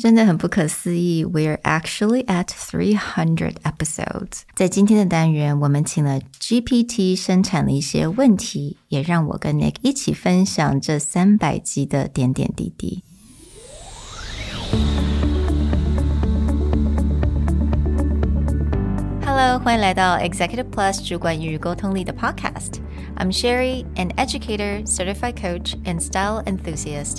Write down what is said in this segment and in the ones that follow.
真的很不可思议，We're actually at three hundred episodes。在今天的单元，我们请了 GPT 生产了一些问题，也让我跟 Nick 一起分享这三百集的点点滴滴。Hello，欢迎来到 Executive Plus 主管与沟通力的 Podcast。I'm Sherry, an educator, certified coach, and style enthusiast.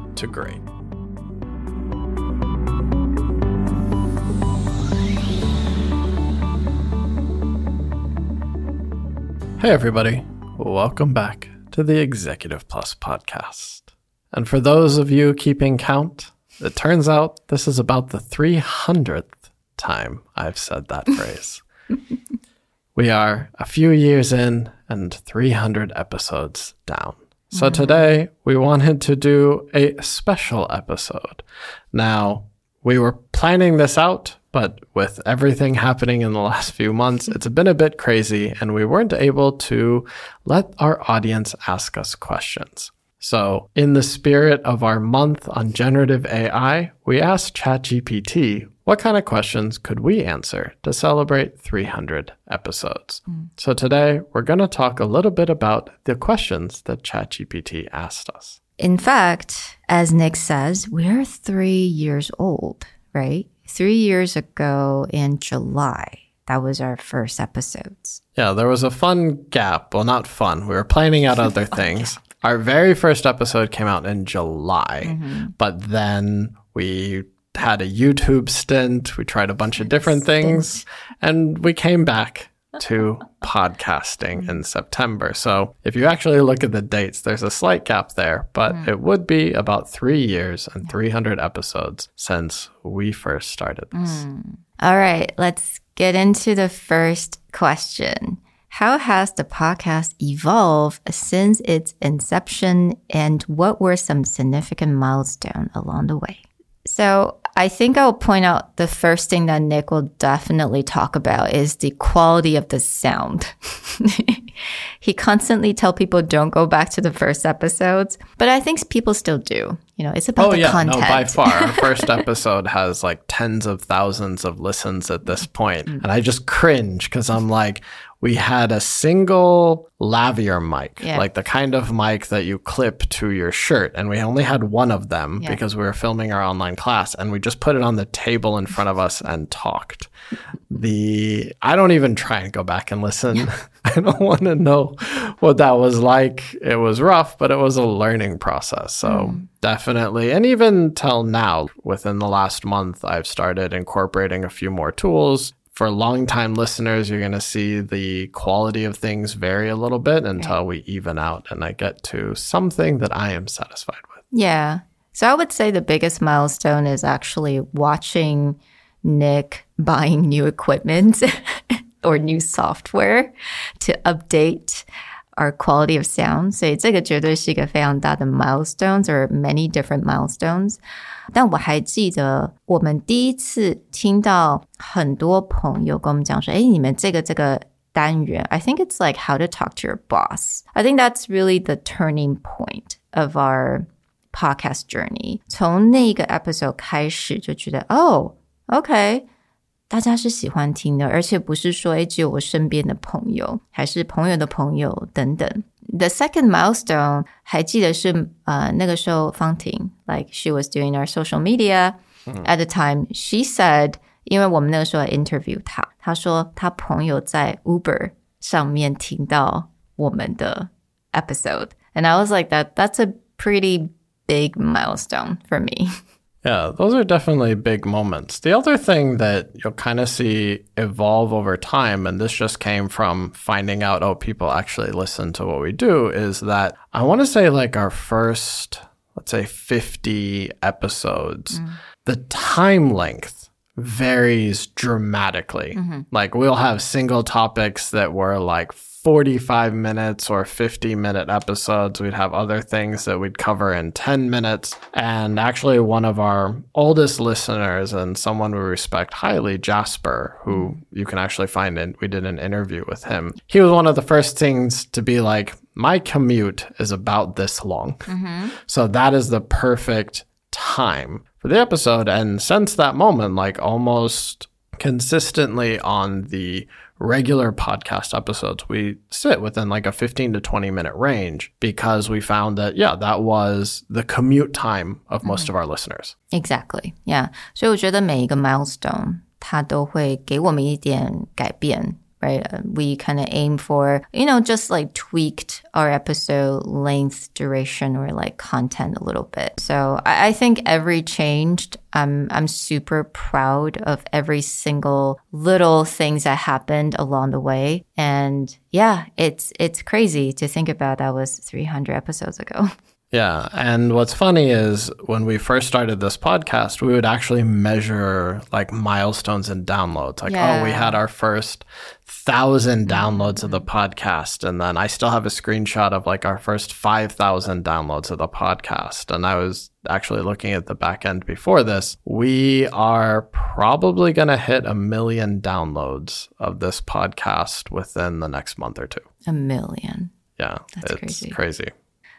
to great. Hey, everybody. Welcome back to the Executive Plus podcast. And for those of you keeping count, it turns out this is about the 300th time I've said that phrase. We are a few years in and 300 episodes down. So today we wanted to do a special episode. Now, we were planning this out, but with everything happening in the last few months, it's been a bit crazy and we weren't able to let our audience ask us questions. So, in the spirit of our month on generative AI, we asked ChatGPT what kind of questions could we answer to celebrate 300 episodes? Mm. So today we're going to talk a little bit about the questions that ChatGPT asked us. In fact, as Nick says, we're three years old, right? Three years ago in July, that was our first episodes. Yeah, there was a fun gap. Well, not fun. We were planning out other things. Our very first episode came out in July, mm-hmm. but then we had a YouTube stint. We tried a bunch of different things and we came back to podcasting in September. So if you actually look at the dates, there's a slight gap there, but mm. it would be about three years and 300 episodes since we first started this. Mm. All right, let's get into the first question. How has the podcast evolved since its inception and what were some significant milestones along the way? So I think I'll point out the first thing that Nick will definitely talk about is the quality of the sound. he constantly tell people don't go back to the first episodes, but I think people still do. You know, it's about oh, the yeah, content. No, by far. Our first episode has like tens of thousands of listens at this point. Mm-hmm. And I just cringe because I'm like, we had a single lavalier mic, yeah. like the kind of mic that you clip to your shirt. And we only had one of them yeah. because we were filming our online class and we just put it on the table in front of us and talked. The, I don't even try and go back and listen. I don't want to know what that was like. It was rough, but it was a learning process. So mm. definitely. And even till now, within the last month, I've started incorporating a few more tools for long-time listeners, you're going to see the quality of things vary a little bit until okay. we even out and I get to something that I am satisfied with. Yeah. So I would say the biggest milestone is actually watching Nick buying new equipment or new software to update our quality of sound. 所以这个绝对是一个非常大的 milestones or many different milestones. 但我还记得我们第一次听到很多朋友跟我们讲说：“哎，你们这个这个单元，I think it's like how to talk to your boss. I think that's really the turning point of our podcast journey. 从那个 episode 开始就觉得，哦，OK。”大家是喜欢听的，而且不是说诶只有我身边的朋友，还是朋友的朋友等等。The second milestone 还记得是呃那个时候方婷，like she was doing our social media at the time. She said，因为我们那个时候 interview 她，她说她朋友在 Uber 上面听到我们的 episode，and I was like that that's a pretty big milestone for me. Yeah, those are definitely big moments. The other thing that you'll kind of see evolve over time, and this just came from finding out, oh, people actually listen to what we do, is that I want to say like our first, let's say 50 episodes, mm. the time length varies dramatically. Mm-hmm. Like we'll have single topics that were like 45 minutes or 50 minute episodes. We'd have other things that we'd cover in 10 minutes. And actually, one of our oldest listeners and someone we respect highly, Jasper, who mm-hmm. you can actually find in, we did an interview with him. He was one of the first things to be like, my commute is about this long. Mm-hmm. So that is the perfect time for the episode. And since that moment, like almost consistently on the regular podcast episodes, we sit within like a 15 to 20 minute range because we found that, yeah, that was the commute time of most of our listeners. Exactly, yeah. 所以我觉得每一个 milestone 它都会给我们一点改变。 Right, Uh, we kind of aim for, you know, just like tweaked our episode length, duration, or like content a little bit. So I, I think every changed. I'm I'm super proud of every single little things that happened along the way. And yeah, it's it's crazy to think about that was 300 episodes ago. Yeah. And what's funny is when we first started this podcast, we would actually measure like milestones and downloads. Like, oh, we had our first thousand downloads of the podcast. And then I still have a screenshot of like our first 5,000 downloads of the podcast. And I was actually looking at the back end before this. We are probably going to hit a million downloads of this podcast within the next month or two. A million. Yeah. That's it's crazy. crazy.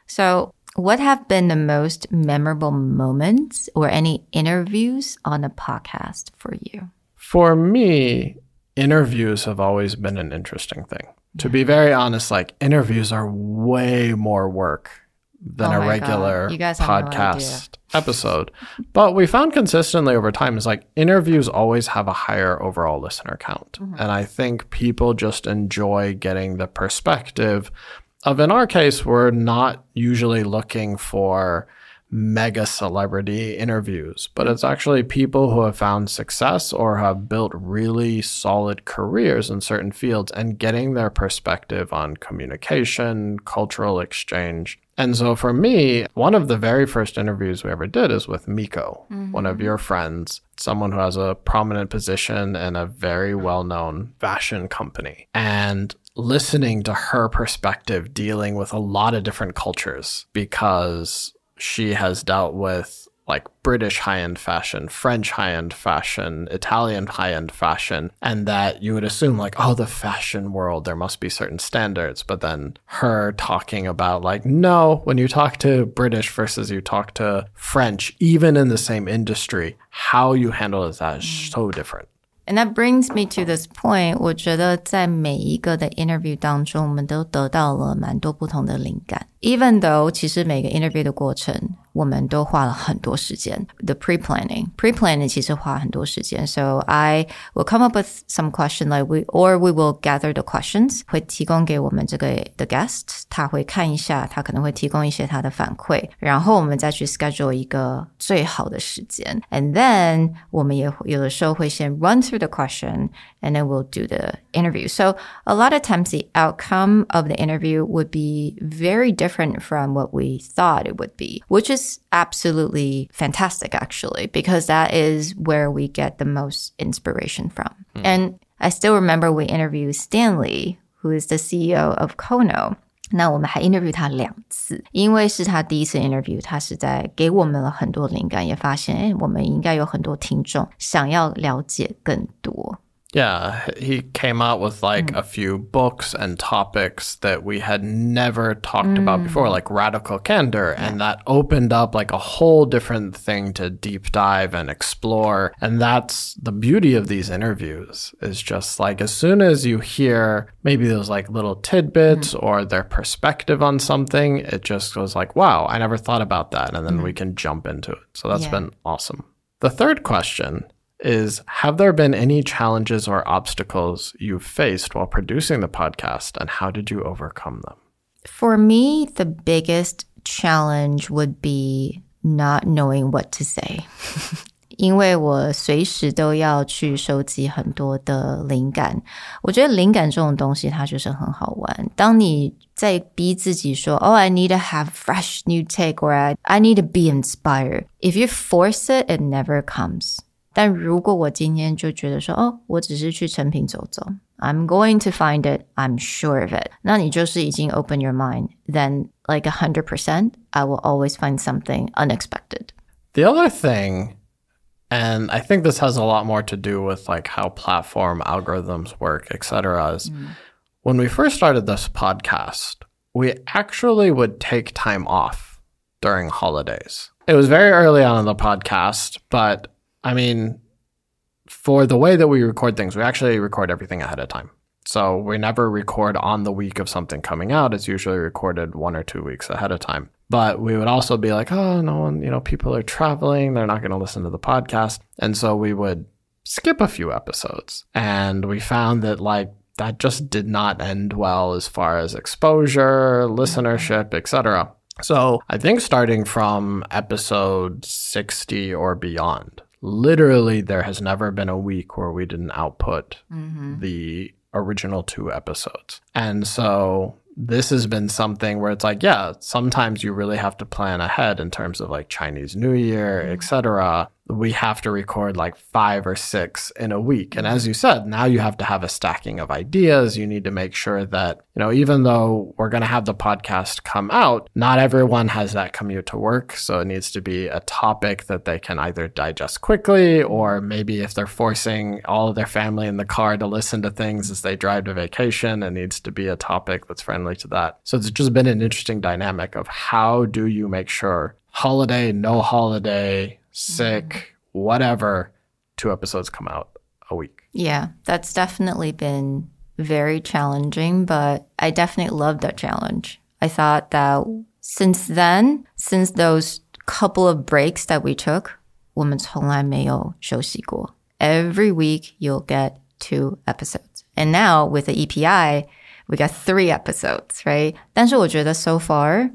So, what have been the most memorable moments or any interviews on a podcast for you? For me, interviews have always been an interesting thing. To be very honest, like interviews are way more work than Oh a regular have no podcast episode. But we found consistently over time is like interviews always have a higher overall listener count. Mm-hmm. And I think people just enjoy getting the perspective of in our case, we're not usually looking for mega celebrity interviews, but it's actually people who have found success or have built really solid careers in certain fields and getting their perspective on communication, cultural exchange. And so for me, one of the very first interviews we ever did is with Miko, one of mm-hmm. your friends, someone who has a prominent position in a very well known fashion company. And listening to her perspective dealing with a lot of different cultures because she has dealt with like British high end fashion, French high end fashion, Italian high end fashion, and that you would assume, like, oh, the fashion world, there must be certain standards. But then her talking about, like, no, when you talk to British versus you talk to French, even in the same industry, how you handle it that is so different. And that brings me to this point. 我觉得在每一个的 interview 当中，我们都得到了蛮多不同的灵感。 Even though 其实每个 interview 的过程，我们都花了很多时间。The pre-planning, pre-planning 其实花很多时间。So I will come up with some question like we or we will gather the questions，会提供给我们这个的 guest，他会看一下，他可能会提供一些他的反馈，然后我们再去 schedule 一个最好的时间。And then 我们也会有的时候会先 run through the question and then we'll do the interview. So a lot of times the outcome of the interview would be very different from what we thought it would be, which is absolutely fantastic actually, because that is where we get the most inspiration from. And I still remember we interviewed Stanley, who is the CEO of Kono. 那我们还 interview 他两次，因为是他第一次 interview，他是在给我们了很多灵感，也发现，哎，我们应该有很多听众想要了解更多。 Yeah, he came out with like hmm. a few books and topics that we had never talked about hmm. before, like radical candor. And that opened up like a whole different thing to deep dive and explore. And that's the beauty of these interviews is just like as soon as you hear maybe those like little tidbits hmm. or their perspective on something, it just goes like, wow, I never thought about that. And then we can jump into it. So that's Yeah. been awesome. The third question is Have there been any challenges or obstacles you've faced while producing the podcast, and how did you overcome them? For me, the biggest challenge would be not knowing what to say. 因为我随时都要去收集很多的灵感。我觉得灵感这种东西，它就是很好玩。当你在逼自己说，“Oh, I need to have fresh new take,” or "I I need to be inspired." If you force it, it never comes. 但如果我今天就觉得说，哦，我只是去诚品走走，I'm going to find it, I'm sure of it，那你就是已经 open your mind. Then, like a hundred percent, I will always find something unexpected. The other thing, and I think this has a lot more to do with like how platform algorithms work, etc. Is mm. when we first started this podcast, we actually would take time off during holidays. It was very early on in the podcast, but I mean, for the way that we record things, we actually record everything ahead of time. So we never record on the week of something coming out. It's usually recorded one or two weeks ahead of time. But we would also be like, oh, no one, you know, people are traveling. They're not going to listen to the podcast. And so we would skip a few episodes. And we found that, like, that just did not end well as far as exposure, listenership, etc. So I think starting from episode 60 or beyond, literally there has never been a week where we didn't output mm-hmm. the original two episodes. And so this has been something where it's like, yeah, sometimes you really have to plan ahead in terms of like Chinese New Year, mm-hmm. etc we have to record like five or six in a week. And as you said, now you have to have a stacking of ideas. You need to make sure that, you know, even though we're going to have the podcast come out, not everyone has that commute to work. So it needs to be a topic that they can either digest quickly or maybe if they're forcing all of their family in the car to listen to things as they drive to vacation, it needs to be a topic that's friendly to that. So it's just been an interesting dynamic of how do you make sure holiday, no holiday, sick, mm-hmm. whatever, two episodes come out a week. Yeah, that's definitely been very challenging, but I definitely love that challenge. I thought that since then, since those couple of breaks that we took, 我们从来没有休息过. Every week you'll get two episodes. And now with the EPI, we got three episodes, right? 但是我觉得 so far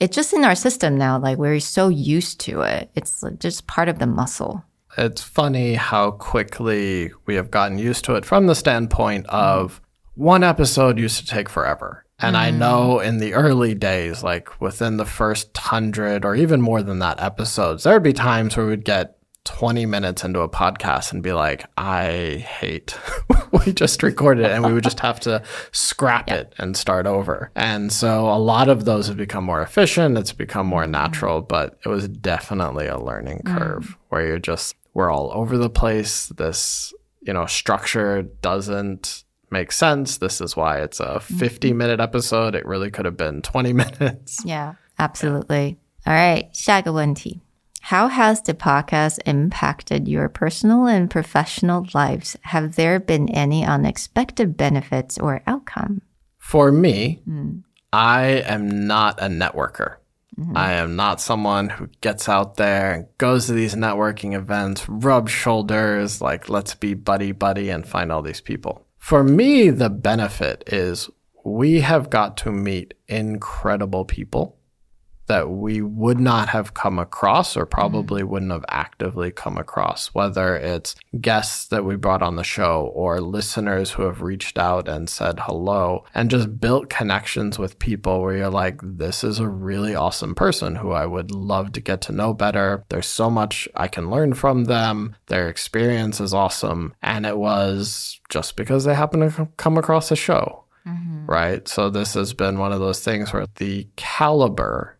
it's just in our system now. Like we're so used to it. It's just part of the muscle. It's funny how quickly we have gotten used to it from the standpoint of one episode used to take forever. And mm. I know in the early days, like within the first hundred or even more than that episodes, there would be times where we'd get 20 minutes into a podcast and be like, I hate we just recorded it and we would just have to scrap it and start over. And so a lot of those have become more efficient. It's become more natural, but it was definitely a learning mm. curve mm. where you're just, we're all over the place. This, you know, structure doesn't make sense. This is why it's a mm-hmm. 50 minute episode. It really could have been 20 minutes. Yeah, absolutely. Yeah. All right. 下个问题. How has the podcast impacted your personal and professional lives? Have there been any unexpected benefits or outcome? For me, mm. I am not a networker. Mm-hmm. I am not someone who gets out there and goes to these networking events, rubs shoulders, like let's be buddy buddy and find all these people. For me, the benefit is we have got to meet incredible people that we would not have come across or probably mm-hmm. wouldn't have actively come across, whether it's guests that we brought on the show or listeners who have reached out and said hello and just built connections with people where you're like, this is a really awesome person who I would love to get to know better. There's so much I can learn from them. Their experience is awesome. And it was just because they happened to come across the show. Mm-hmm. Right. So this has been one of those things where the caliber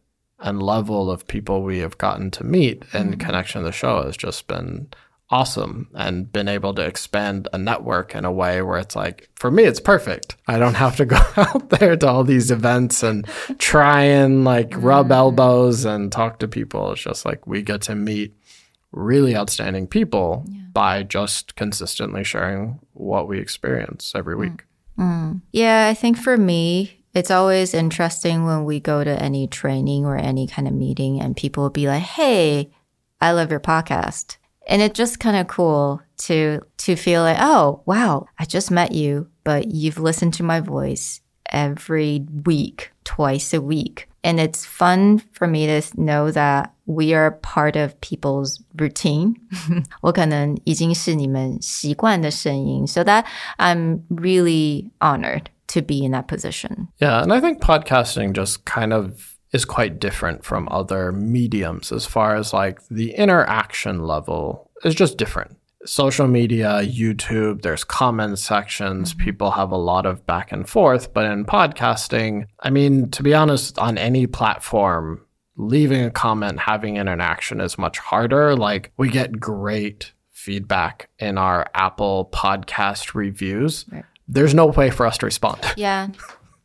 and level of people we have gotten to meet in mm-hmm. connection to the show has just been awesome and been able to expand a network in a way where it's like for me it's perfect i don't have to go out there to all these events and try and like rub mm-hmm. elbows and talk to people it's just like we get to meet really outstanding people yeah. by just consistently sharing what we experience every week mm. Mm. yeah i think for me it's always interesting when we go to any training or any kind of meeting and people will be like, Hey, I love your podcast. And it's just kind of cool to, to feel like, Oh, wow, I just met you, but you've listened to my voice every week, twice a week. And it's fun for me to know that we are part of people's routine. 我可能已经是你们习惯的声音, so that I'm really honored to be in that position. Yeah, and I think podcasting just kind of is quite different from other mediums as far as like the interaction level is just different. Social media, YouTube, there's comment sections, mm-hmm. people have a lot of back and forth. But in podcasting, I mean, to be honest, on any platform, leaving a comment, having an interaction is much harder. Like, we get great feedback in our Apple podcast reviews. Right. There's no way for us to respond. Yeah.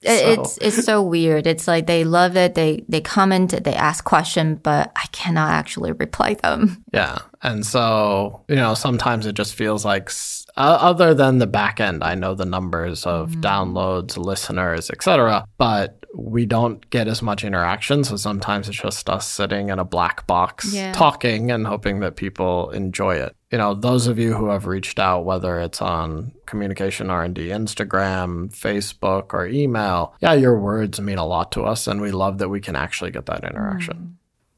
So. It's it's so weird. It's like they love it. They they comment. They ask question, but I cannot actually reply them. Yeah, and so you know sometimes it just feels like uh, other than the back end, I know the numbers of mm. downloads, listeners, etc. But we don't get as much interaction. So sometimes it's just us sitting in a black box yeah. talking and hoping that people enjoy it. You know, those of you who have reached out, whether it's on communication R&D, Instagram, Facebook, or email, yeah, your words mean a lot to us. And we love that we can actually get that interaction. Mm.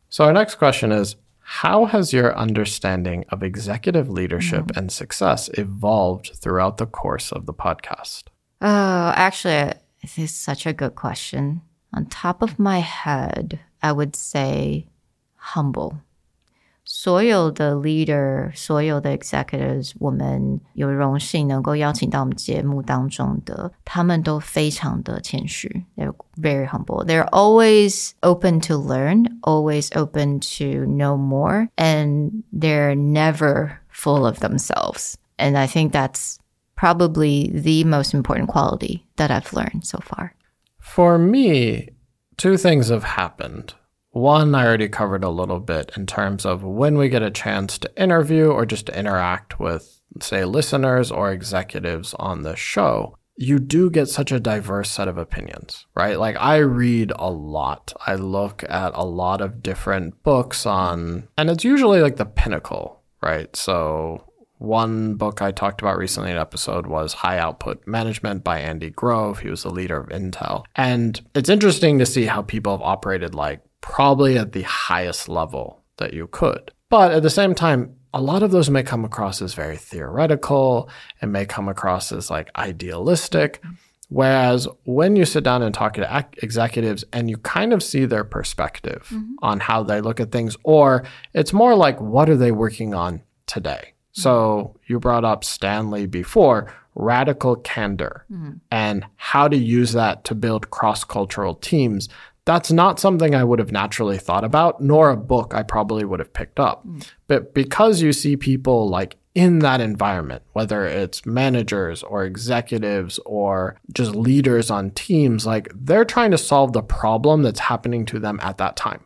So our next question is, how has your understanding of executive leadership mm. and success evolved throughout the course of the podcast? Oh, actually, this is such a good question. On top of my head, I would say humble. 所有的 leader，所有的 executives，我们有荣幸能够邀请到我们节目当中的，他们都非常的谦虚。They're very humble. They're always open to learn, always open to know more, and they're never full of themselves. And I think that's probably the most important quality that I've learned so far. For me, two things have happened. One, I already covered a little bit in terms of when we get a chance to interview or just to interact with, say, listeners or executives on the show. You do get such a diverse set of opinions, right? Like, I read a lot. I look at a lot of different books on, and it's usually like the pinnacle, right? So, one book I talked about recently in an episode was High Output Management by Andy Grove. He was the leader of Intel. And it's interesting to see how people have operated like probably at the highest level that you could. But at the same time, a lot of those may come across as very theoretical and may come across as like idealistic. Whereas when you sit down and talk to executives and you kind of see their perspective mm-hmm. on how they look at things, or it's more like, what are they working on today? So you brought up Stanley before, radical candor mm-hmm. and how to use that to build cross cultural teams. That's not something I would have naturally thought about, nor a book I probably would have picked up. Mm. But because you see people like in that environment, whether it's managers or executives or just leaders on teams, like they're trying to solve the problem that's happening to them at that time.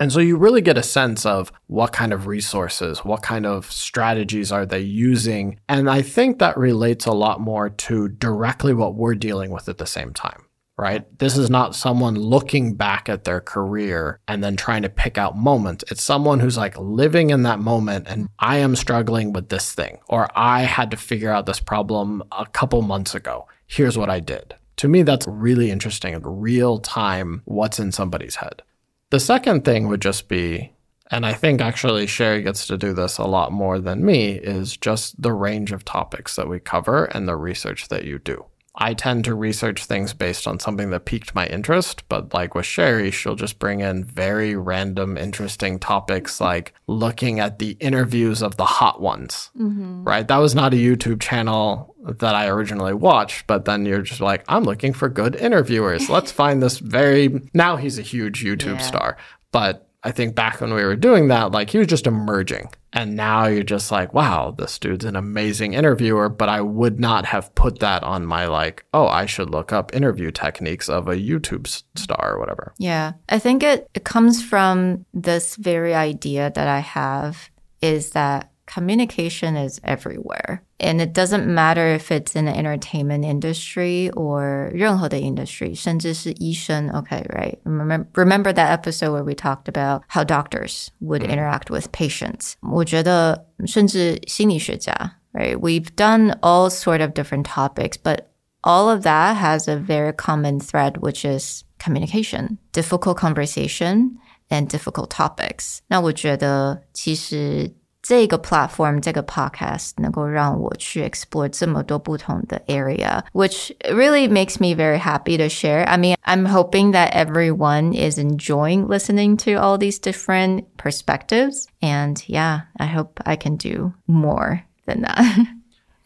And so you really get a sense of what kind of resources, what kind of strategies are they using. And I think that relates a lot more to directly what we're dealing with at the same time, right? This is not someone looking back at their career and then trying to pick out moments. It's someone who's like living in that moment and I am struggling with this thing, or I had to figure out this problem a couple months ago. Here's what I did. To me, that's really interesting, real time, what's in somebody's head. The second thing would just be, and I think actually Sherry gets to do this a lot more than me, is just the range of topics that we cover and the research that you do. I tend to research things based on something that piqued my interest, but like with Sherry, she'll just bring in very random, interesting topics like looking at the interviews of the hot ones, mm-hmm. right? That was not a YouTube channel that I originally watched, but then you're just like, I'm looking for good interviewers. Let's find this very, now he's a huge YouTube yeah. star, but I think back when we were doing that, like he was just emerging. And now you're just like, wow, this dude's an amazing interviewer. But I would not have put that on my like, oh, I should look up interview techniques of a YouTube star or whatever. Yeah. I think it, it comes from this very idea that I have is that communication is everywhere. And it doesn't matter if it's in the entertainment industry or 任何的 industry, 甚至是医生, okay, right? Remember, remember that episode where we talked about how doctors would mm. interact with patients. 我觉得甚至心理学家, right? We've done all sort of different topics, but all of that has a very common thread, which is communication, difficult conversation, and difficult topics. 那我觉得其实 这个 platform 这个 podcast 能够让我去 explore 这么多不同的 area, which really makes me very happy to share. I mean, I'm hoping that everyone is enjoying listening to all these different perspectives. And yeah, I hope I can do more than that.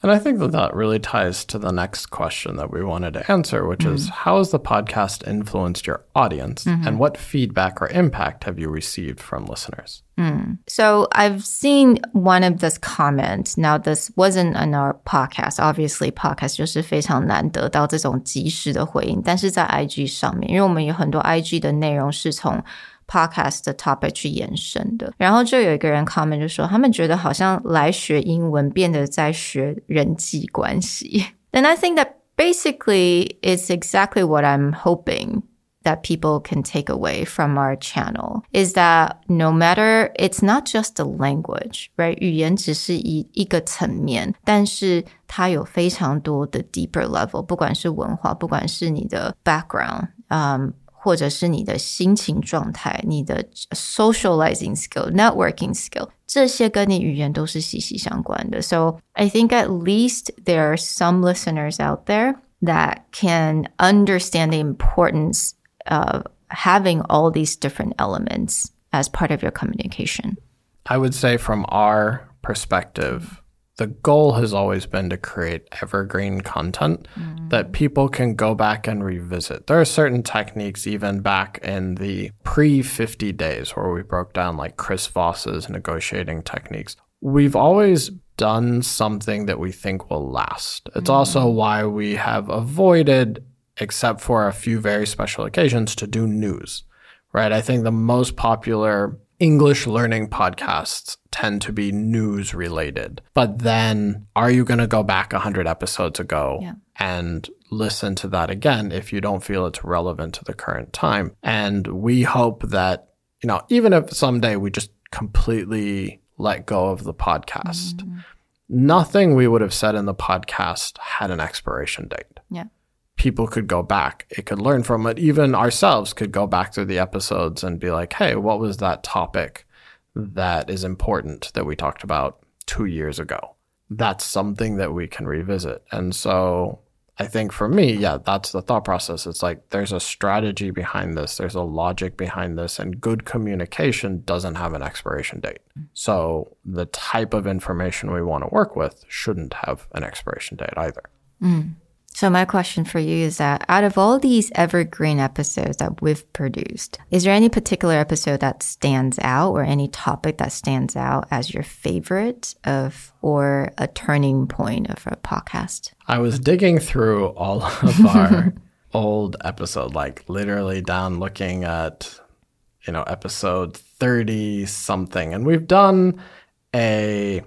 And I think that that really ties to the next question that we wanted to answer, which mm. is how has the podcast influenced your audience mm-hmm. and what feedback or impact have you received from listeners? Mm. So I've seen one of this comment. Now, this wasn't on our podcast. Obviously, podcast 就是非常难得到这种及时的回应，但是在 IG 上面，因为我们有很多 IG 的内容是从 podcast 的 topic 去延伸的。然后就有一个人 comment 就说，他们觉得好像来学英文变得在学人际关系。And I think that basically it's exactly what I'm hoping that people can take away from our channel is that no matter it's not just the language, right? 语言只是一一个层面，但是它有非常多的 deeper level，不管是文化，不管是你的 background，嗯。 或者是你的心情状态、你的 socializing skill、networking skill，这些跟你语言都是息息相关的。So I think at least there are some listeners out there that can understand the importance of having all these different elements as part of your communication. I would say from our perspective, the goal has always been to create evergreen content mm. that people can go back and revisit. There are certain techniques, even back in the pre 50 days, where we broke down like Chris Voss's negotiating techniques. We've always done something that we think will last. It's mm. also why we have avoided, except for a few very special occasions, to do news, right? I think the most popular English learning podcasts tend to be news related. But then are you going to go back 100 episodes ago yeah. and listen to that again if you don't feel it's relevant to the current time? And we hope that, you know, even if someday we just completely let go of the podcast, mm-hmm. nothing we would have said in the podcast had an expiration date. Yeah people could go back. It could learn from it. Even ourselves could go back through the episodes and be like, hey, what was that topic that is important that we talked about two years ago? That's something that we can revisit. And so I think for me, yeah, that's the thought process. It's like there's a strategy behind this, there's a logic behind this, and good communication doesn't have an expiration date. So the type of information we want to work with shouldn't have an expiration date either. Mm. So my question for you is that out of all these evergreen episodes that we've produced, is there any particular episode that stands out or any topic that stands out as your favorite of or a turning point of a podcast? I was digging through all of our old episode, like literally down looking at, you know, episode 30 something. And we've done a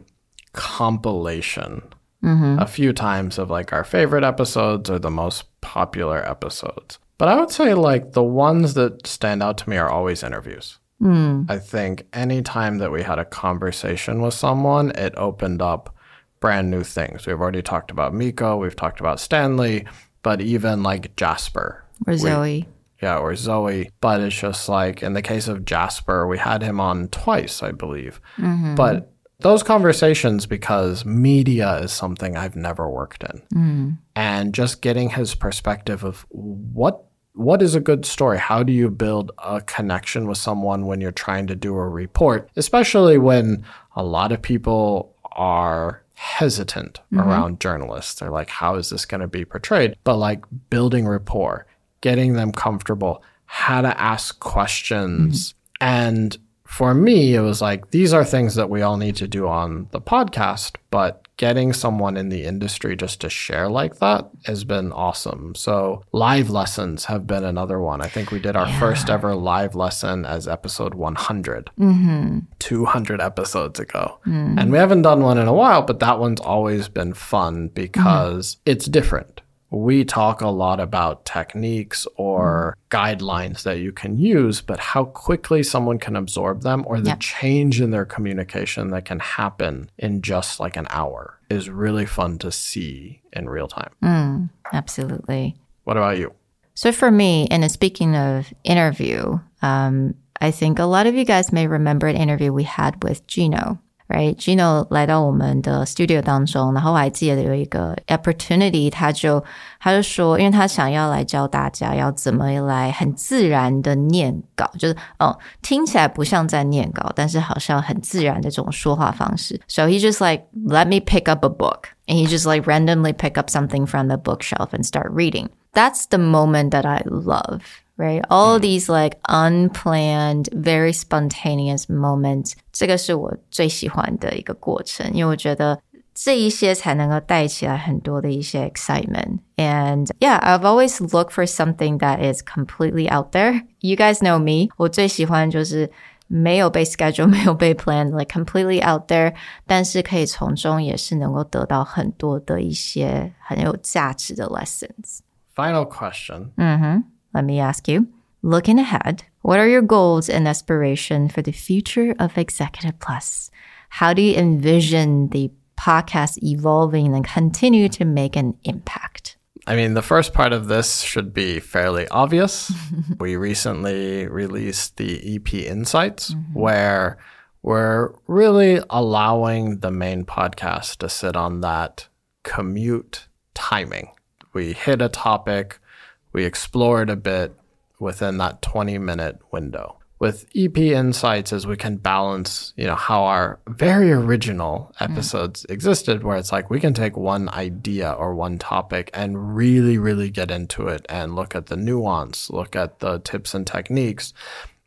compilation mm-hmm. a few times of like our favorite episodes or the most popular episodes. But I would say like the ones that stand out to me are always interviews. Mm. I think anytime that we had a conversation with someone, it opened up brand new things. We've already talked about Miko, we've talked about Stanley, but even like Jasper. Or we, Zoe. Yeah, or Zoe. But it's just like in the case of Jasper, we had him on twice, I believe. Mm-hmm. But those conversations because media is something I've never worked in. Mm. And just getting his perspective of what what is a good story? How do you build a connection with someone when you're trying to do a report, especially when a lot of people are hesitant mm-hmm. around journalists. They're like, how is this going to be portrayed? But like building rapport, getting them comfortable, how to ask questions. Mm-hmm. And for me, it was like, these are things that we all need to do on the podcast, but getting someone in the industry just to share like that has been awesome. So, live lessons have been another one. I think we did our yeah. first ever live lesson as episode 100, mm-hmm. 200 episodes ago. Mm-hmm. And we haven't done one in a while, but that one's always been fun because mm-hmm. it's different we talk a lot about techniques or mm. guidelines that you can use, but how quickly someone can absorb them or the yep. change in their communication that can happen in just like an hour is really fun to see in real time. Mm, absolutely. What about you? So for me, and speaking of interview, um, I think a lot of you guys may remember an interview we had with Gino. Right, Gino 来到我们的 studio 当中，然后我还记得有一个 opportunity，他就他就说，因为他想要来教大家要怎么来很自然的念稿，就是哦，听起来不像在念稿，但是好像很自然的这种说话方式。So he just like let me pick up a book, and he just like randomly pick up something from the bookshelf and start reading. That's the moment that I love right? All these like unplanned, very spontaneous moments，这个是我最喜欢的一个过程，因为我觉得这一些才能够带起来很多的一些 excitement. And yeah, I've always looked for something that is completely out there. You guys know me. 我最喜欢就是没有被 schedule，没有被 plan，like completely out there，但是可以从中也是能够得到很多的一些很有价值的 lessons. Final question. Mm-hmm. Let me ask you. Looking ahead, what are your goals and aspiration for the future of Executive Plus? How do you envision the podcast evolving and continue to make an impact? I mean, the first part of this should be fairly obvious. we recently released the EP Insights, mm-hmm. where we're really allowing the main podcast to sit on that commute timing. We hit a topic, we explored a bit within that 20 minute window. With EP Insights, as we can balance, you know, how our very original episodes mm. existed, where it's like we can take one idea or one topic and really, really get into it and look at the nuance, look at the tips and techniques,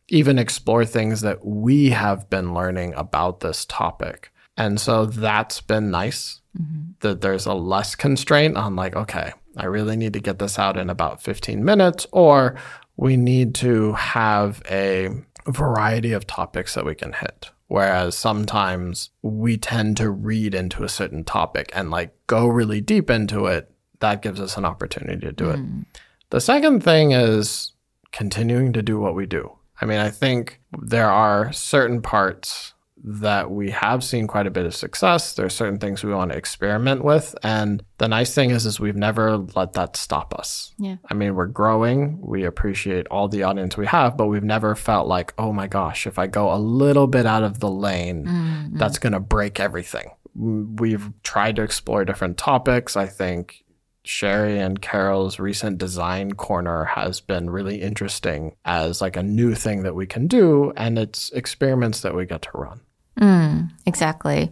even explore things that we have been learning about this topic. And so that's been nice mm-hmm. that there's a less constraint on like, okay, I really need to get this out in about 15 minutes, or we need to have a variety of topics that we can hit. Whereas sometimes we tend to read into a certain topic and like go really deep into it. That gives us an opportunity to do mm. it. The second thing is continuing to do what we do. I mean, I think there are certain parts that we have seen quite a bit of success. There are certain things we want to experiment with. And the nice thing is, is we've never let that stop us. Yeah. I mean, we're growing. We appreciate all the audience we have, but we've never felt like, oh my gosh, if I go a little bit out of the lane, mm-hmm. that's going to break everything. We've tried to explore different topics. I think Sherry and Carol's recent design corner has been really interesting as like a new thing that we can do and it's experiments that we get to run. Mm, exactly.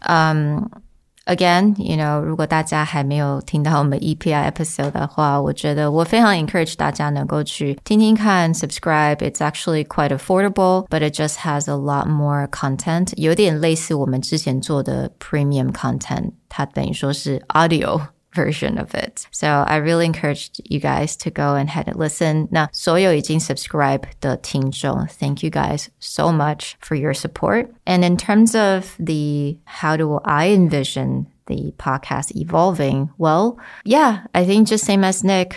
Um, again, you know，如果大家还没有听到我们 EPI episode 的话，我觉得我非常 encourage 大家能够去听听看，subscribe. It's actually quite affordable, but it just has a lot more content. 有点类似我们之前做的 premium content，它等于说是 audio。 version of it. So I really encourage you guys to go and head and listen. 那所有已经 subscribe 的听众, thank you guys so much for your support. And in terms of the how do I envision the podcast evolving? Well, yeah, I think just same as Nick,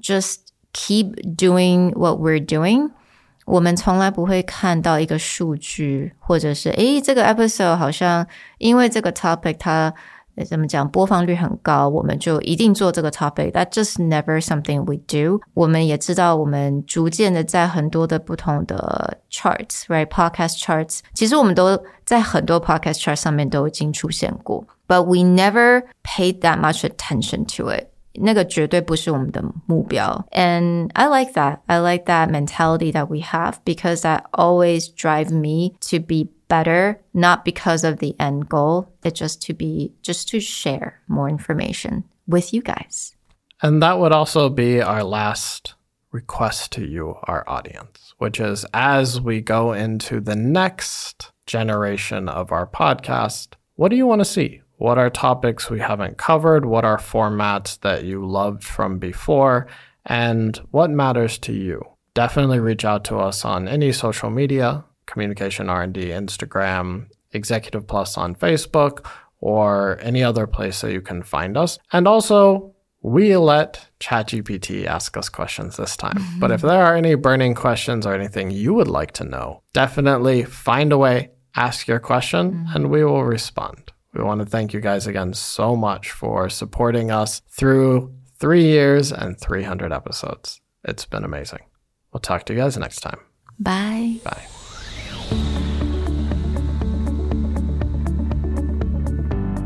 just keep doing what we're doing. 我们从来不会看到一个数据，或者是诶，这个 episode 好像因为这个 topic 它 怎么讲播放率很高，我们就一定做这个 topic。That just never something we do。我们也知道，我们逐渐的在很多的不同的 charts，right？podcast charts，其实我们都在很多 podcast charts 上面都已经出现过，but we never paid that much attention to it。那个绝对不是我们的目标。And I like that. I like that mentality that we have because that always drives me to be better, not because of the end goal. It's just to be, just to share more information with you guys. And that would also be our last request to you, our audience, which is as we go into the next generation of our podcast, what do you want to see? What are topics we haven't covered? What are formats that you loved from before? And what matters to you? Definitely reach out to us on any social media communication r&d instagram executive plus on facebook or any other place that you can find us and also we let ChatGPT ask us questions this time. Mm-hmm. But if there are any burning questions or anything you would like to know, definitely find a way, ask your question, mm-hmm. and we will respond. We want to thank you guys again so much for supporting us through Three years and 300 episodes. It's been amazing. We'll talk to you guys next time. Bye. Bye.